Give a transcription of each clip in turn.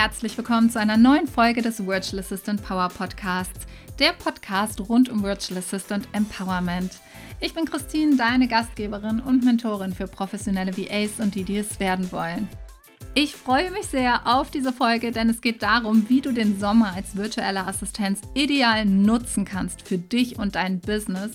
herzlich willkommen zu einer neuen Folge des Virtual Assistant Power Podcasts, der Podcast rund um Virtual Assistant Empowerment. Ich bin Christine, deine Gastgeberin und Mentorin für professionelle VAs und die, die es werden wollen. Ich freue mich sehr auf diese Folge, denn es geht darum, wie du den Sommer als virtuelle Assistenz ideal nutzen kannst für dich und dein Business.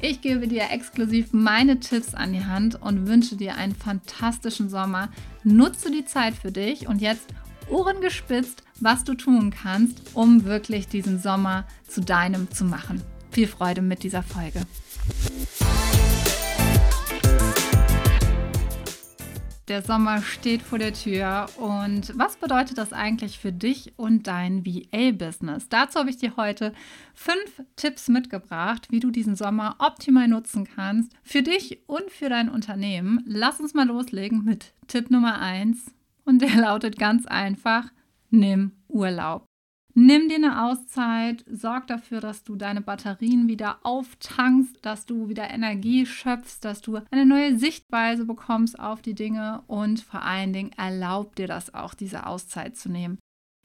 Ich gebe dir exklusiv meine Tipps an die Hand und wünsche dir einen fantastischen Sommer. Nutze die Zeit für dich und jetzt Ohren gespitzt, was du tun kannst, um wirklich diesen Sommer zu deinem zu machen. Viel Freude mit dieser Folge. Der Sommer steht vor der Tür und was bedeutet das eigentlich für dich und dein VA-Business? Dazu habe ich dir heute fünf Tipps mitgebracht, wie du diesen Sommer optimal nutzen kannst für dich und für dein Unternehmen. Lass uns mal loslegen mit Tipp Nummer eins und der lautet ganz einfach, nimm Urlaub. Nimm dir eine Auszeit, sorg dafür, dass du deine Batterien wieder auftankst, dass du wieder Energie schöpfst, dass du eine neue Sichtweise bekommst auf die Dinge und vor allen Dingen erlaub dir das auch, diese Auszeit zu nehmen.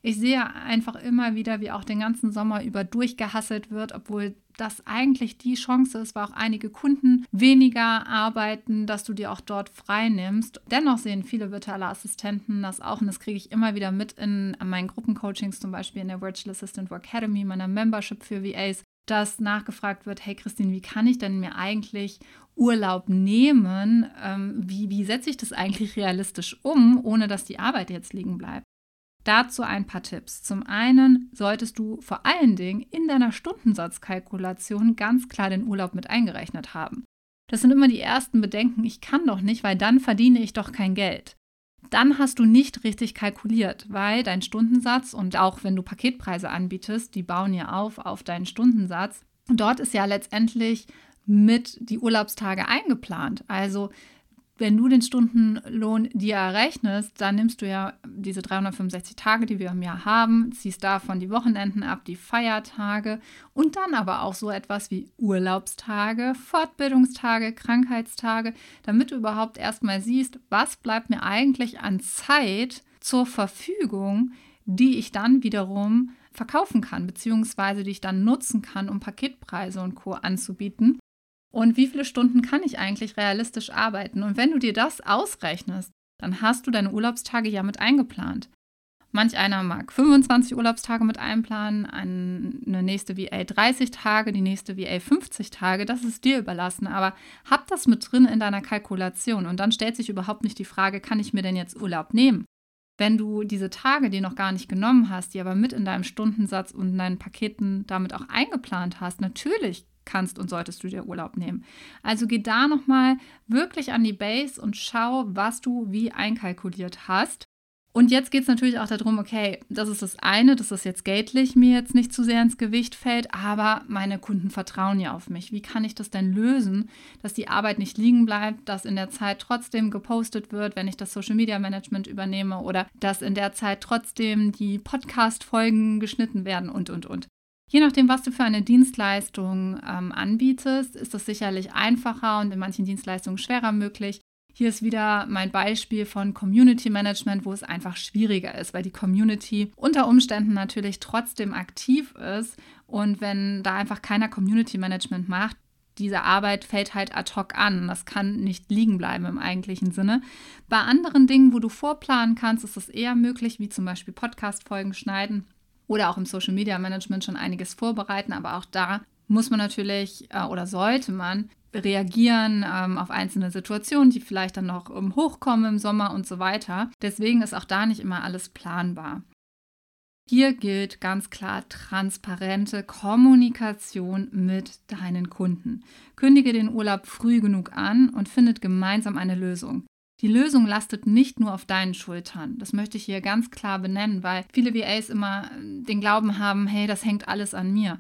Ich sehe einfach immer wieder, wie auch den ganzen Sommer über durchgehasselt wird, obwohl das eigentlich die Chance ist, weil auch einige Kunden weniger arbeiten, dass du dir auch dort frei nimmst. Dennoch sehen viele virtuelle Assistenten das auch und das kriege ich immer wieder mit in meinen Gruppencoachings, zum Beispiel in der Virtual Assistant Work Academy, meiner Membership für VAs, dass nachgefragt wird, hey Christine, wie kann ich denn mir eigentlich Urlaub nehmen? Ähm, wie, wie setze ich das eigentlich realistisch um, ohne dass die Arbeit jetzt liegen bleibt? Dazu ein paar Tipps. Zum einen solltest du vor allen Dingen in deiner Stundensatzkalkulation ganz klar den Urlaub mit eingerechnet haben. Das sind immer die ersten Bedenken, ich kann doch nicht, weil dann verdiene ich doch kein Geld. Dann hast du nicht richtig kalkuliert, weil dein Stundensatz und auch wenn du Paketpreise anbietest, die bauen ja auf auf deinen Stundensatz. dort ist ja letztendlich mit die Urlaubstage eingeplant. Also wenn du den Stundenlohn dir errechnest, dann nimmst du ja diese 365 Tage, die wir im Jahr haben, ziehst davon die Wochenenden ab, die Feiertage und dann aber auch so etwas wie Urlaubstage, Fortbildungstage, Krankheitstage, damit du überhaupt erstmal siehst, was bleibt mir eigentlich an Zeit zur Verfügung, die ich dann wiederum verkaufen kann, beziehungsweise die ich dann nutzen kann, um Paketpreise und Co. anzubieten und wie viele Stunden kann ich eigentlich realistisch arbeiten. Und wenn du dir das ausrechnest, dann hast du deine Urlaubstage ja mit eingeplant. Manch einer mag 25 Urlaubstage mit einplanen, eine nächste VA 30 Tage, die nächste VA 50 Tage, das ist dir überlassen. Aber hab das mit drin in deiner Kalkulation und dann stellt sich überhaupt nicht die Frage, kann ich mir denn jetzt Urlaub nehmen? Wenn du diese Tage, die noch gar nicht genommen hast, die aber mit in deinem Stundensatz und in deinen Paketen damit auch eingeplant hast, natürlich kannst und solltest du dir Urlaub nehmen. Also geh da nochmal wirklich an die Base und schau, was du wie einkalkuliert hast. Und jetzt geht es natürlich auch darum, okay, das ist das eine, dass das jetzt geldlich mir jetzt nicht zu sehr ins Gewicht fällt, aber meine Kunden vertrauen ja auf mich. Wie kann ich das denn lösen, dass die Arbeit nicht liegen bleibt, dass in der Zeit trotzdem gepostet wird, wenn ich das Social Media Management übernehme oder dass in der Zeit trotzdem die Podcast-Folgen geschnitten werden und, und, und. Je nachdem, was du für eine Dienstleistung ähm, anbietest, ist das sicherlich einfacher und in manchen Dienstleistungen schwerer möglich. Hier ist wieder mein Beispiel von Community Management, wo es einfach schwieriger ist, weil die Community unter Umständen natürlich trotzdem aktiv ist. Und wenn da einfach keiner Community Management macht, diese Arbeit fällt halt ad hoc an. Das kann nicht liegen bleiben im eigentlichen Sinne. Bei anderen Dingen, wo du vorplanen kannst, ist es eher möglich, wie zum Beispiel Podcast-Folgen schneiden oder auch im Social Media Management schon einiges vorbereiten, aber auch da muss man natürlich äh, oder sollte man reagieren ähm, auf einzelne Situationen, die vielleicht dann noch um, hochkommen im Sommer und so weiter. Deswegen ist auch da nicht immer alles planbar. Hier gilt ganz klar transparente Kommunikation mit deinen Kunden. Kündige den Urlaub früh genug an und findet gemeinsam eine Lösung. Die Lösung lastet nicht nur auf deinen Schultern. Das möchte ich hier ganz klar benennen, weil viele VAs immer äh, den Glauben haben, hey, das hängt alles an mir.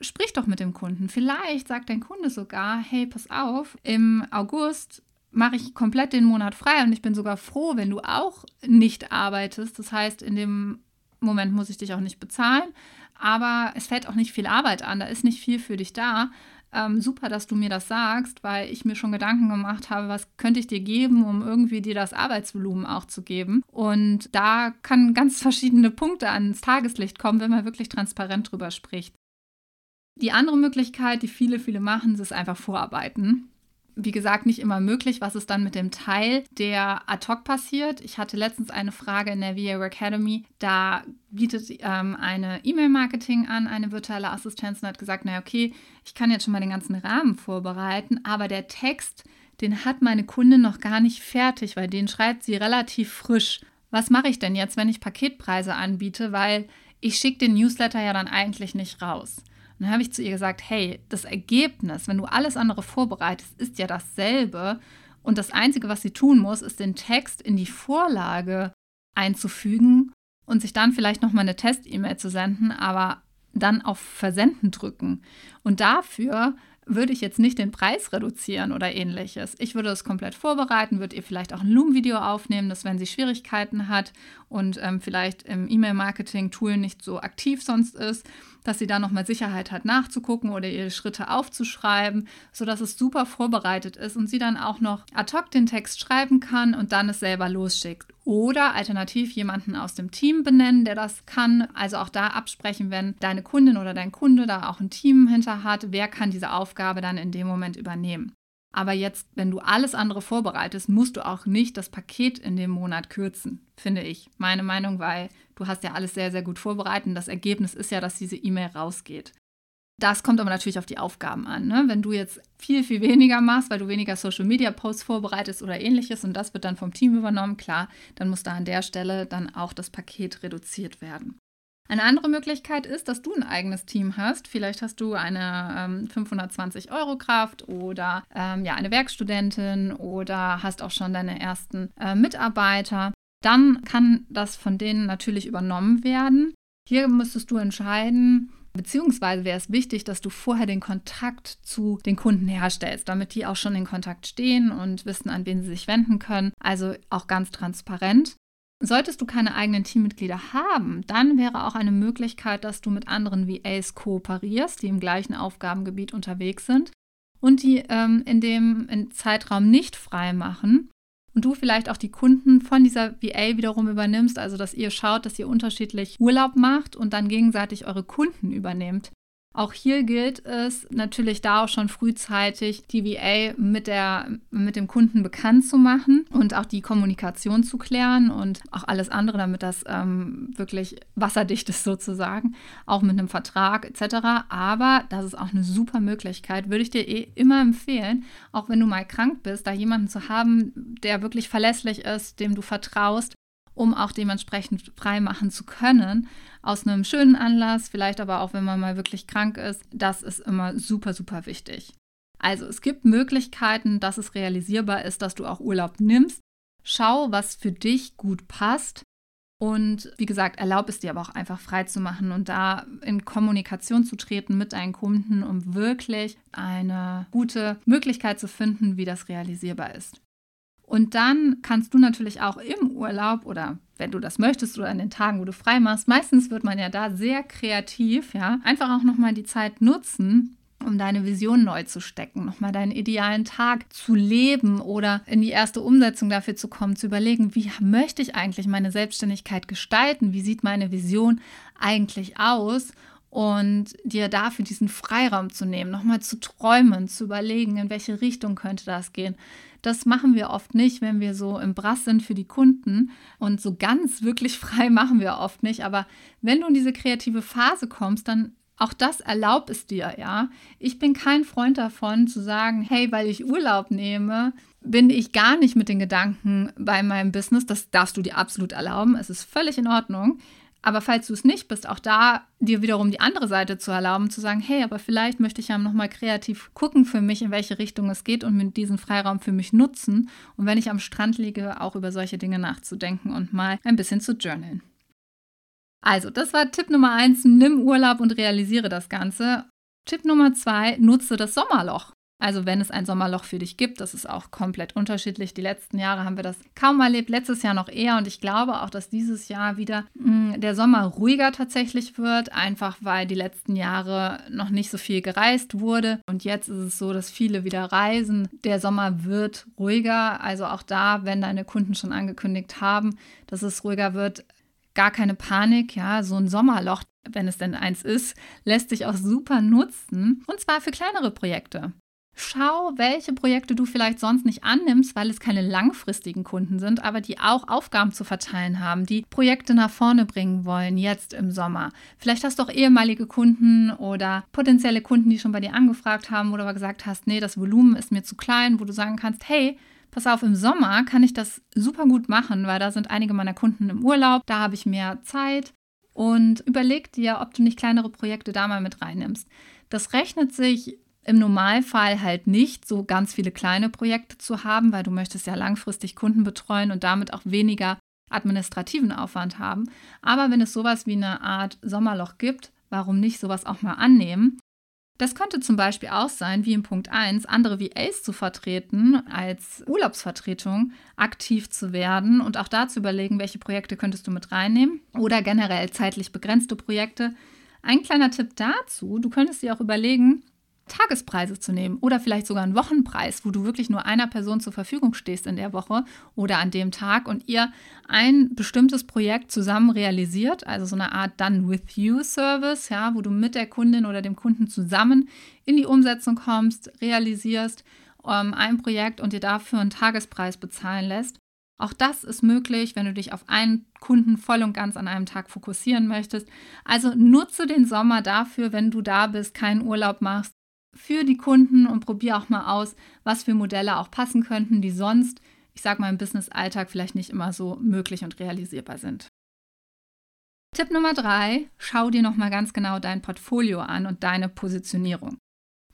Sprich doch mit dem Kunden. Vielleicht sagt dein Kunde sogar, hey, pass auf, im August mache ich komplett den Monat frei und ich bin sogar froh, wenn du auch nicht arbeitest. Das heißt, in dem Moment muss ich dich auch nicht bezahlen, aber es fällt auch nicht viel Arbeit an, da ist nicht viel für dich da. Ähm, super, dass du mir das sagst, weil ich mir schon Gedanken gemacht habe, was könnte ich dir geben, um irgendwie dir das Arbeitsvolumen auch zu geben. Und da kann ganz verschiedene Punkte ans Tageslicht kommen, wenn man wirklich transparent drüber spricht. Die andere Möglichkeit, die viele, viele machen, ist einfach Vorarbeiten wie gesagt, nicht immer möglich. Was ist dann mit dem Teil, der ad hoc passiert? Ich hatte letztens eine Frage in der VA Academy. Da bietet ähm, eine E-Mail-Marketing an, eine virtuelle Assistenz und hat gesagt, naja, okay, ich kann jetzt schon mal den ganzen Rahmen vorbereiten, aber der Text, den hat meine Kundin noch gar nicht fertig, weil den schreibt sie relativ frisch. Was mache ich denn jetzt, wenn ich Paketpreise anbiete? Weil ich schicke den Newsletter ja dann eigentlich nicht raus. Und dann habe ich zu ihr gesagt, hey, das Ergebnis, wenn du alles andere vorbereitest, ist ja dasselbe. Und das Einzige, was sie tun muss, ist den Text in die Vorlage einzufügen und sich dann vielleicht nochmal eine Test-E-Mail zu senden, aber dann auf Versenden drücken. Und dafür würde ich jetzt nicht den Preis reduzieren oder ähnliches. Ich würde es komplett vorbereiten, würde ihr vielleicht auch ein Loom-Video aufnehmen, dass wenn sie Schwierigkeiten hat und ähm, vielleicht im E-Mail-Marketing-Tool nicht so aktiv sonst ist, dass sie da nochmal Sicherheit hat nachzugucken oder ihre Schritte aufzuschreiben, sodass es super vorbereitet ist und sie dann auch noch ad hoc den Text schreiben kann und dann es selber losschickt. Oder alternativ jemanden aus dem Team benennen, der das kann. Also auch da absprechen, wenn deine Kundin oder dein Kunde da auch ein Team hinter hat, wer kann diese Aufgabe dann in dem Moment übernehmen. Aber jetzt, wenn du alles andere vorbereitest, musst du auch nicht das Paket in dem Monat kürzen, finde ich. Meine Meinung, weil du hast ja alles sehr, sehr gut vorbereitet. Das Ergebnis ist ja, dass diese E-Mail rausgeht. Das kommt aber natürlich auf die Aufgaben an. Ne? Wenn du jetzt viel, viel weniger machst, weil du weniger Social-Media-Posts vorbereitest oder ähnliches und das wird dann vom Team übernommen, klar, dann muss da an der Stelle dann auch das Paket reduziert werden. Eine andere Möglichkeit ist, dass du ein eigenes Team hast. Vielleicht hast du eine ähm, 520 Euro Kraft oder ähm, ja, eine Werkstudentin oder hast auch schon deine ersten äh, Mitarbeiter. Dann kann das von denen natürlich übernommen werden. Hier müsstest du entscheiden, Beziehungsweise wäre es wichtig, dass du vorher den Kontakt zu den Kunden herstellst, damit die auch schon in Kontakt stehen und wissen, an wen sie sich wenden können. Also auch ganz transparent. Solltest du keine eigenen Teammitglieder haben, dann wäre auch eine Möglichkeit, dass du mit anderen VAs kooperierst, die im gleichen Aufgabengebiet unterwegs sind und die ähm, in dem Zeitraum nicht frei machen und du vielleicht auch die Kunden von dieser VA wiederum übernimmst, also dass ihr schaut, dass ihr unterschiedlich Urlaub macht und dann gegenseitig eure Kunden übernehmt. Auch hier gilt es natürlich da auch schon frühzeitig die VA mit, der, mit dem Kunden bekannt zu machen und auch die Kommunikation zu klären und auch alles andere, damit das ähm, wirklich wasserdicht ist sozusagen, auch mit einem Vertrag etc. Aber das ist auch eine super Möglichkeit, würde ich dir eh immer empfehlen, auch wenn du mal krank bist, da jemanden zu haben, der wirklich verlässlich ist, dem du vertraust um auch dementsprechend frei machen zu können. Aus einem schönen Anlass, vielleicht aber auch, wenn man mal wirklich krank ist. Das ist immer super, super wichtig. Also es gibt Möglichkeiten, dass es realisierbar ist, dass du auch Urlaub nimmst. Schau, was für dich gut passt. Und wie gesagt, erlaub es dir aber auch einfach frei zu machen und da in Kommunikation zu treten mit deinen Kunden, um wirklich eine gute Möglichkeit zu finden, wie das realisierbar ist. Und dann kannst du natürlich auch im Urlaub oder wenn du das möchtest oder an den Tagen, wo du frei machst, meistens wird man ja da sehr kreativ, ja, einfach auch nochmal die Zeit nutzen, um deine Vision neu zu stecken, nochmal deinen idealen Tag zu leben oder in die erste Umsetzung dafür zu kommen, zu überlegen, wie möchte ich eigentlich meine Selbstständigkeit gestalten, wie sieht meine Vision eigentlich aus und dir dafür diesen Freiraum zu nehmen, nochmal zu träumen, zu überlegen, in welche Richtung könnte das gehen. Das machen wir oft nicht, wenn wir so im Brass sind für die Kunden und so ganz wirklich frei machen wir oft nicht. Aber wenn du in diese kreative Phase kommst, dann auch das erlaubt es dir, ja. Ich bin kein Freund davon zu sagen, hey, weil ich Urlaub nehme, bin ich gar nicht mit den Gedanken bei meinem Business. Das darfst du dir absolut erlauben. Es ist völlig in Ordnung. Aber falls du es nicht bist, auch da dir wiederum die andere Seite zu erlauben, zu sagen, hey, aber vielleicht möchte ich ja nochmal kreativ gucken für mich, in welche Richtung es geht und mit diesen Freiraum für mich nutzen. Und wenn ich am Strand liege, auch über solche Dinge nachzudenken und mal ein bisschen zu journalen. Also, das war Tipp Nummer eins, nimm Urlaub und realisiere das Ganze. Tipp Nummer zwei, nutze das Sommerloch. Also wenn es ein Sommerloch für dich gibt, das ist auch komplett unterschiedlich. Die letzten Jahre haben wir das kaum erlebt, letztes Jahr noch eher. Und ich glaube auch, dass dieses Jahr wieder mh, hm, der Sommer ruhiger tatsächlich wird, einfach weil die letzten Jahre noch nicht so viel gereist wurde. Und jetzt ist es so, dass viele wieder reisen. Der Sommer wird ruhiger, also auch da, wenn deine Kunden schon angekündigt haben, dass es ruhiger wird, gar keine Panik, ja, so ein Sommerloch, wenn es denn eins ist, lässt sich auch super nutzen. Und zwar für kleinere Projekte. Schau, welche Projekte du vielleicht sonst nicht annimmst, weil es keine langfristigen Kunden sind, aber die auch Aufgaben zu verteilen haben, die Projekte nach vorne bringen wollen, jetzt im Sommer. Vielleicht hast du auch ehemalige Kunden oder potenzielle Kunden, die schon bei dir angefragt haben, wo du aber gesagt hast, nee, das Volumen ist mir zu klein, wo du sagen kannst, hey, pass auf, im Sommer kann ich das super gut machen, weil da sind einige meiner Kunden im Urlaub, da habe ich mehr Zeit. Und überleg dir, ob du nicht kleinere Projekte da mal mit reinnimmst. Das rechnet sich im Normalfall halt nicht so ganz viele kleine Projekte zu haben, weil du möchtest ja langfristig Kunden betreuen und damit auch weniger administrativen Aufwand haben. Aber wenn es sowas wie eine Art Sommerloch gibt, warum nicht sowas auch mal annehmen? Das könnte zum Beispiel auch sein, wie im Punkt 1, andere VAs zu vertreten, als Urlaubsvertretung aktiv zu werden und auch da zu überlegen, welche Projekte könntest du mit reinnehmen oder generell zeitlich begrenzte Projekte. Ein kleiner Tipp dazu, du könntest dir auch überlegen, Tagespreise zu nehmen oder vielleicht sogar einen Wochenpreis, wo du wirklich nur einer Person zur Verfügung stehst in der Woche oder an dem Tag und ihr ein bestimmtes Projekt zusammen realisiert, also so eine Art Done with You Service, ja, wo du mit der Kundin oder dem Kunden zusammen in die Umsetzung kommst, realisierst ähm, ein Projekt und dir dafür einen Tagespreis bezahlen lässt. Auch das ist möglich, wenn du dich auf einen Kunden voll und ganz an einem Tag fokussieren möchtest. Also nutze den Sommer dafür, wenn du da bist, keinen Urlaub machst, für die Kunden und probiere auch mal aus, was für Modelle auch passen könnten, die sonst, ich sage mal, im Business-Alltag vielleicht nicht immer so möglich und realisierbar sind. Tipp Nummer drei: Schau dir nochmal ganz genau dein Portfolio an und deine Positionierung.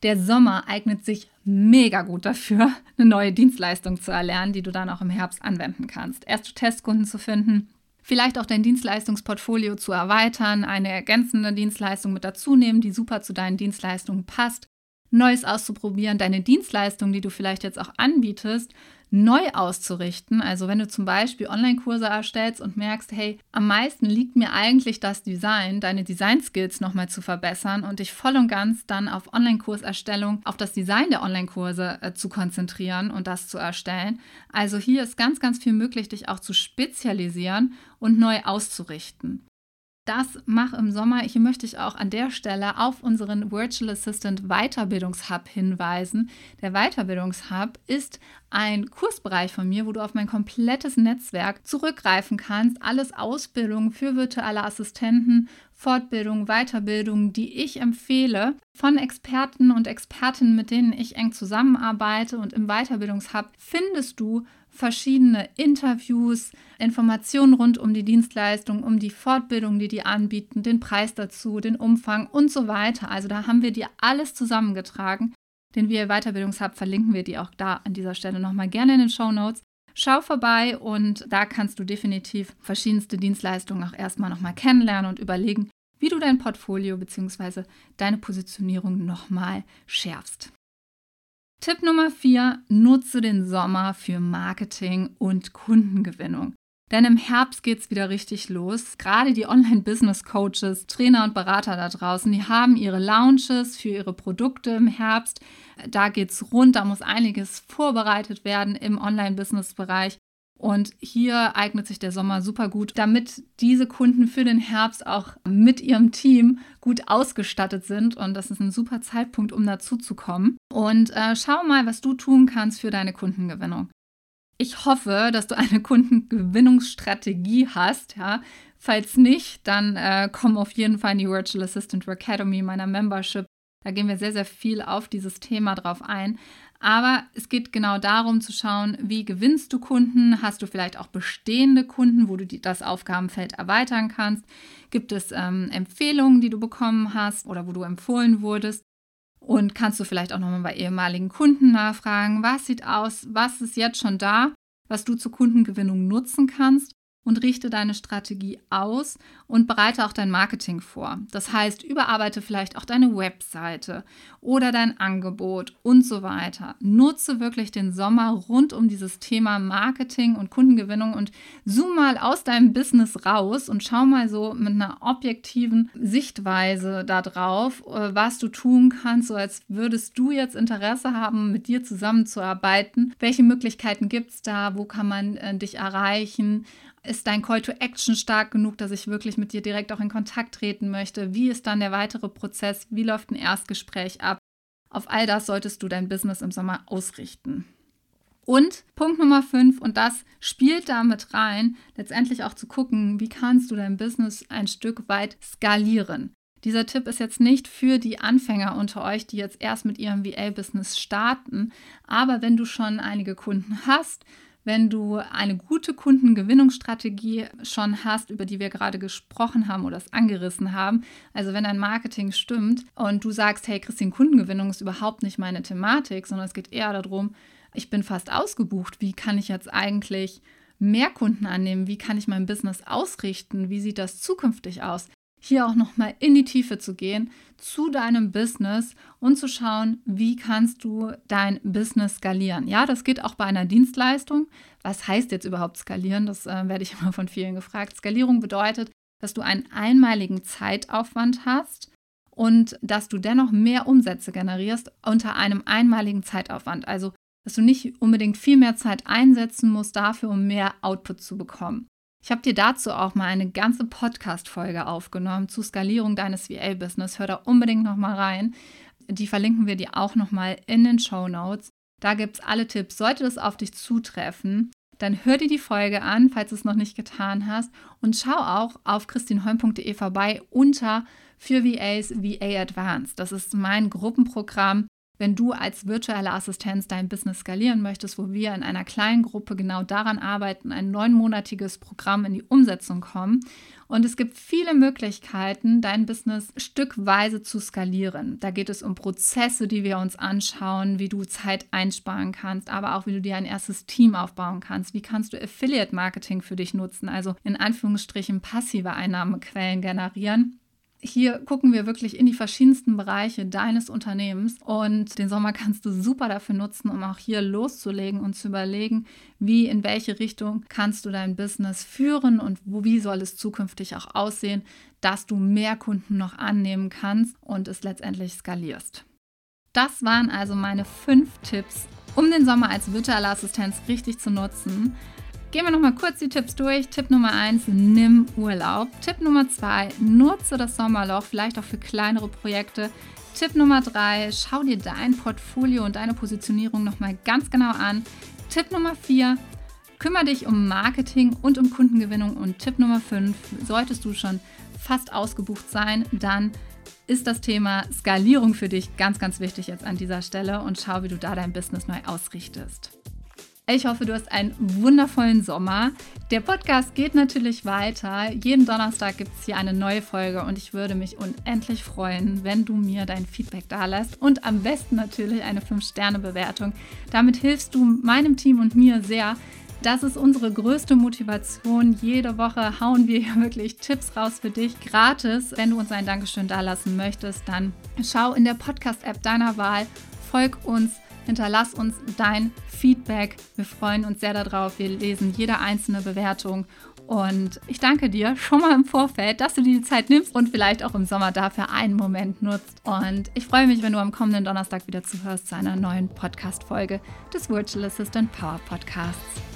Der Sommer eignet sich mega gut dafür, eine neue Dienstleistung zu erlernen, die du dann auch im Herbst anwenden kannst. Erste Testkunden zu finden, vielleicht auch dein Dienstleistungsportfolio zu erweitern, eine ergänzende Dienstleistung mit dazu nehmen, die super zu deinen Dienstleistungen passt Neues auszuprobieren, deine Dienstleistung, die du vielleicht jetzt auch anbietest, neu auszurichten. Also wenn du zum Beispiel Online-Kurse erstellst und merkst, hey, am meisten liegt mir eigentlich das Design, deine Design-Skills nochmal zu verbessern und dich voll und ganz dann auf Online-Kurserstellung, auf das Design der Online-Kurse äh, zu konzentrieren und das zu erstellen. Also hier ist ganz, ganz viel möglich, dich auch zu spezialisieren und neu auszurichten. Das mach im Sommer. Hier möchte ich auch an der Stelle auf unseren Virtual Assistant Weiterbildungshub hinweisen. Der Weiterbildungshub ist ein Kursbereich von mir, wo du auf mein komplettes Netzwerk zurückgreifen kannst. Alles Ausbildungen für virtuelle Assistenten, Fortbildung, Weiterbildung, die ich empfehle von Experten und Expertinnen, mit denen ich eng zusammenarbeite. Und im Weiterbildungshub findest du verschiedene Interviews, Informationen rund um die Dienstleistung, um die Fortbildung, die die anbieten, den Preis dazu, den Umfang und so weiter. Also da haben wir dir alles zusammengetragen. Den wir Weiterbildungshub verlinken wir dir auch da an dieser Stelle nochmal gerne in den Show Notes. Schau vorbei und da kannst du definitiv verschiedenste Dienstleistungen auch erstmal nochmal kennenlernen und überlegen, wie du dein Portfolio bzw. deine Positionierung nochmal schärfst. Tipp Nummer 4, nutze den Sommer für Marketing und Kundengewinnung. Denn im Herbst geht es wieder richtig los. Gerade die Online-Business-Coaches, Trainer und Berater da draußen, die haben ihre Launches für ihre Produkte im Herbst. Da geht es rund, da muss einiges vorbereitet werden im Online-Business-Bereich. Und hier eignet sich der Sommer super gut, damit diese Kunden für den Herbst auch mit ihrem Team gut ausgestattet sind. Und das ist ein super Zeitpunkt, um dazu zu kommen. Und äh, schau mal, was du tun kannst für deine Kundengewinnung. Ich hoffe, dass du eine Kundengewinnungsstrategie hast. Ja? Falls nicht, dann äh, komm auf jeden Fall in die Virtual Assistant Academy meiner Membership. Da gehen wir sehr, sehr viel auf dieses Thema drauf ein. Aber es geht genau darum zu schauen, wie gewinnst du Kunden? Hast du vielleicht auch bestehende Kunden, wo du die, das Aufgabenfeld erweitern kannst? Gibt es ähm, Empfehlungen, die du bekommen hast oder wo du empfohlen wurdest? Und kannst du vielleicht auch nochmal bei ehemaligen Kunden nachfragen, was sieht aus, was ist jetzt schon da, was du zur Kundengewinnung nutzen kannst? Und richte deine Strategie aus und bereite auch dein Marketing vor. Das heißt, überarbeite vielleicht auch deine Webseite oder dein Angebot und so weiter. Nutze wirklich den Sommer rund um dieses Thema Marketing und Kundengewinnung und zoom mal aus deinem Business raus und schau mal so mit einer objektiven Sichtweise darauf, äh, was du tun kannst, so als würdest du jetzt Interesse haben, mit dir zusammenzuarbeiten. Welche Möglichkeiten gibt es da? Wo kann man äh, dich erreichen? Ist dein Call to Action stark genug, dass ich wirklich mit dir direkt auch in Kontakt treten möchte? Wie ist dann der weitere Prozess? Wie läuft ein Erstgespräch ab? Auf all das solltest du dein Business im Sommer ausrichten. Und Punkt Nummer 5, und das spielt damit rein, letztendlich auch zu gucken, wie kannst du dein Business ein Stück weit skalieren. Dieser Tipp ist jetzt nicht für die Anfänger unter euch, die jetzt erst mit ihrem VA-Business starten, aber wenn du schon einige Kunden hast, wenn du eine gute Kundengewinnungsstrategie schon hast, über die wir gerade gesprochen haben oder es angerissen haben, also wenn dein Marketing stimmt und du sagst, hey Christine, Kundengewinnung ist überhaupt nicht meine Thematik, sondern es geht eher darum, ich bin fast ausgebucht, wie kann ich jetzt eigentlich mehr Kunden annehmen, wie kann ich mein Business ausrichten, wie sieht das zukünftig aus, hier auch nochmal in die Tiefe zu gehen zu deinem Business und zu schauen, wie kannst du dein Business skalieren. Ja, das geht auch bei einer Dienstleistung. Was heißt jetzt überhaupt skalieren? Das äh, werde ich immer von vielen gefragt. Skalierung bedeutet, dass du einen einmaligen Zeitaufwand hast und dass du dennoch mehr Umsätze generierst unter einem einmaligen Zeitaufwand. Also, dass du nicht unbedingt viel mehr Zeit einsetzen musst dafür, um mehr Output zu bekommen. Ich habe dir dazu auch mal eine ganze Podcast-Folge aufgenommen zu Skalierung deines VA-Business. Hör da unbedingt noch mal rein. Die verlinken wir dir auch noch mal in den Show Notes. Da gibt es alle Tipps. Sollte das auf dich zutreffen, dann hör dir die Folge an, falls du es noch nicht getan hast. Und schau auch auf christinholm.de vorbei unter für VAs VA Advanced. Das ist mein Gruppenprogramm, wenn du als virtuelle Assistenz dein Business skalieren möchtest, wo wir in einer kleinen Gruppe genau daran arbeiten, ein neunmonatiges Programm in die Umsetzung kommen. Und es gibt viele Möglichkeiten, dein Business stückweise zu skalieren. Da geht es um Prozesse, die wir uns anschauen, wie du Zeit einsparen kannst, aber auch wie du dir ein erstes Team aufbauen kannst. Wie kannst du Affiliate Marketing für dich nutzen, also in Anführungsstrichen passive Einnahmequellen generieren hier gucken wir wirklich in die verschiedensten Bereiche deines Unternehmens und den Sommer kannst du super dafür nutzen, um auch hier loszulegen und zu überlegen, wie, in welche Richtung kannst du dein Business führen und wo, wie soll es zukünftig auch aussehen, dass du mehr Kunden noch annehmen kannst und es letztendlich skalierst. Das waren also meine fünf Tipps, um den Sommer als virtuelle Assistenz richtig zu nutzen. Gehen wir nochmal kurz die Tipps durch. Tipp Nummer 1, nimm Urlaub. Tipp Nummer 2, nutze das Sommerloch, vielleicht auch für kleinere Projekte. Tipp Nummer 3, schau dir dein Portfolio und deine Positionierung nochmal ganz genau an. Tipp Nummer 4, kümmere dich um Marketing und um Kundengewinnung. Und Tipp Nummer 5, solltest du schon fast ausgebucht sein, dann ist das Thema Skalierung für dich ganz, ganz wichtig jetzt an dieser Stelle und schau, wie du da dein Business neu ausrichtest. Ich hoffe, du hast einen wundervollen Sommer. Der Podcast geht natürlich weiter. Jeden Donnerstag gibt es hier eine neue Folge und ich würde mich unendlich freuen, wenn du mir dein Feedback da lässt und am besten natürlich eine 5-Sterne-Bewertung. Damit hilfst du meinem Team und mir sehr. Das ist unsere größte Motivation. Jede Woche hauen wir hier wirklich Tipps raus für dich gratis. Wenn du uns ein Dankeschön dalassen möchtest, dann schau in der Podcast-App deiner Wahl, folg uns Hinterlass uns dein Feedback. Wir freuen uns sehr darauf. Wir lesen jede einzelne Bewertung. Und ich danke dir schon mal im Vorfeld, dass du dir die Zeit nimmst und vielleicht auch im Sommer dafür einen Moment nutzt. Und ich freue mich, wenn du am kommenden Donnerstag wieder zuhörst zu einer neuen Podcast-Folge des Virtual Assistant Power Podcasts.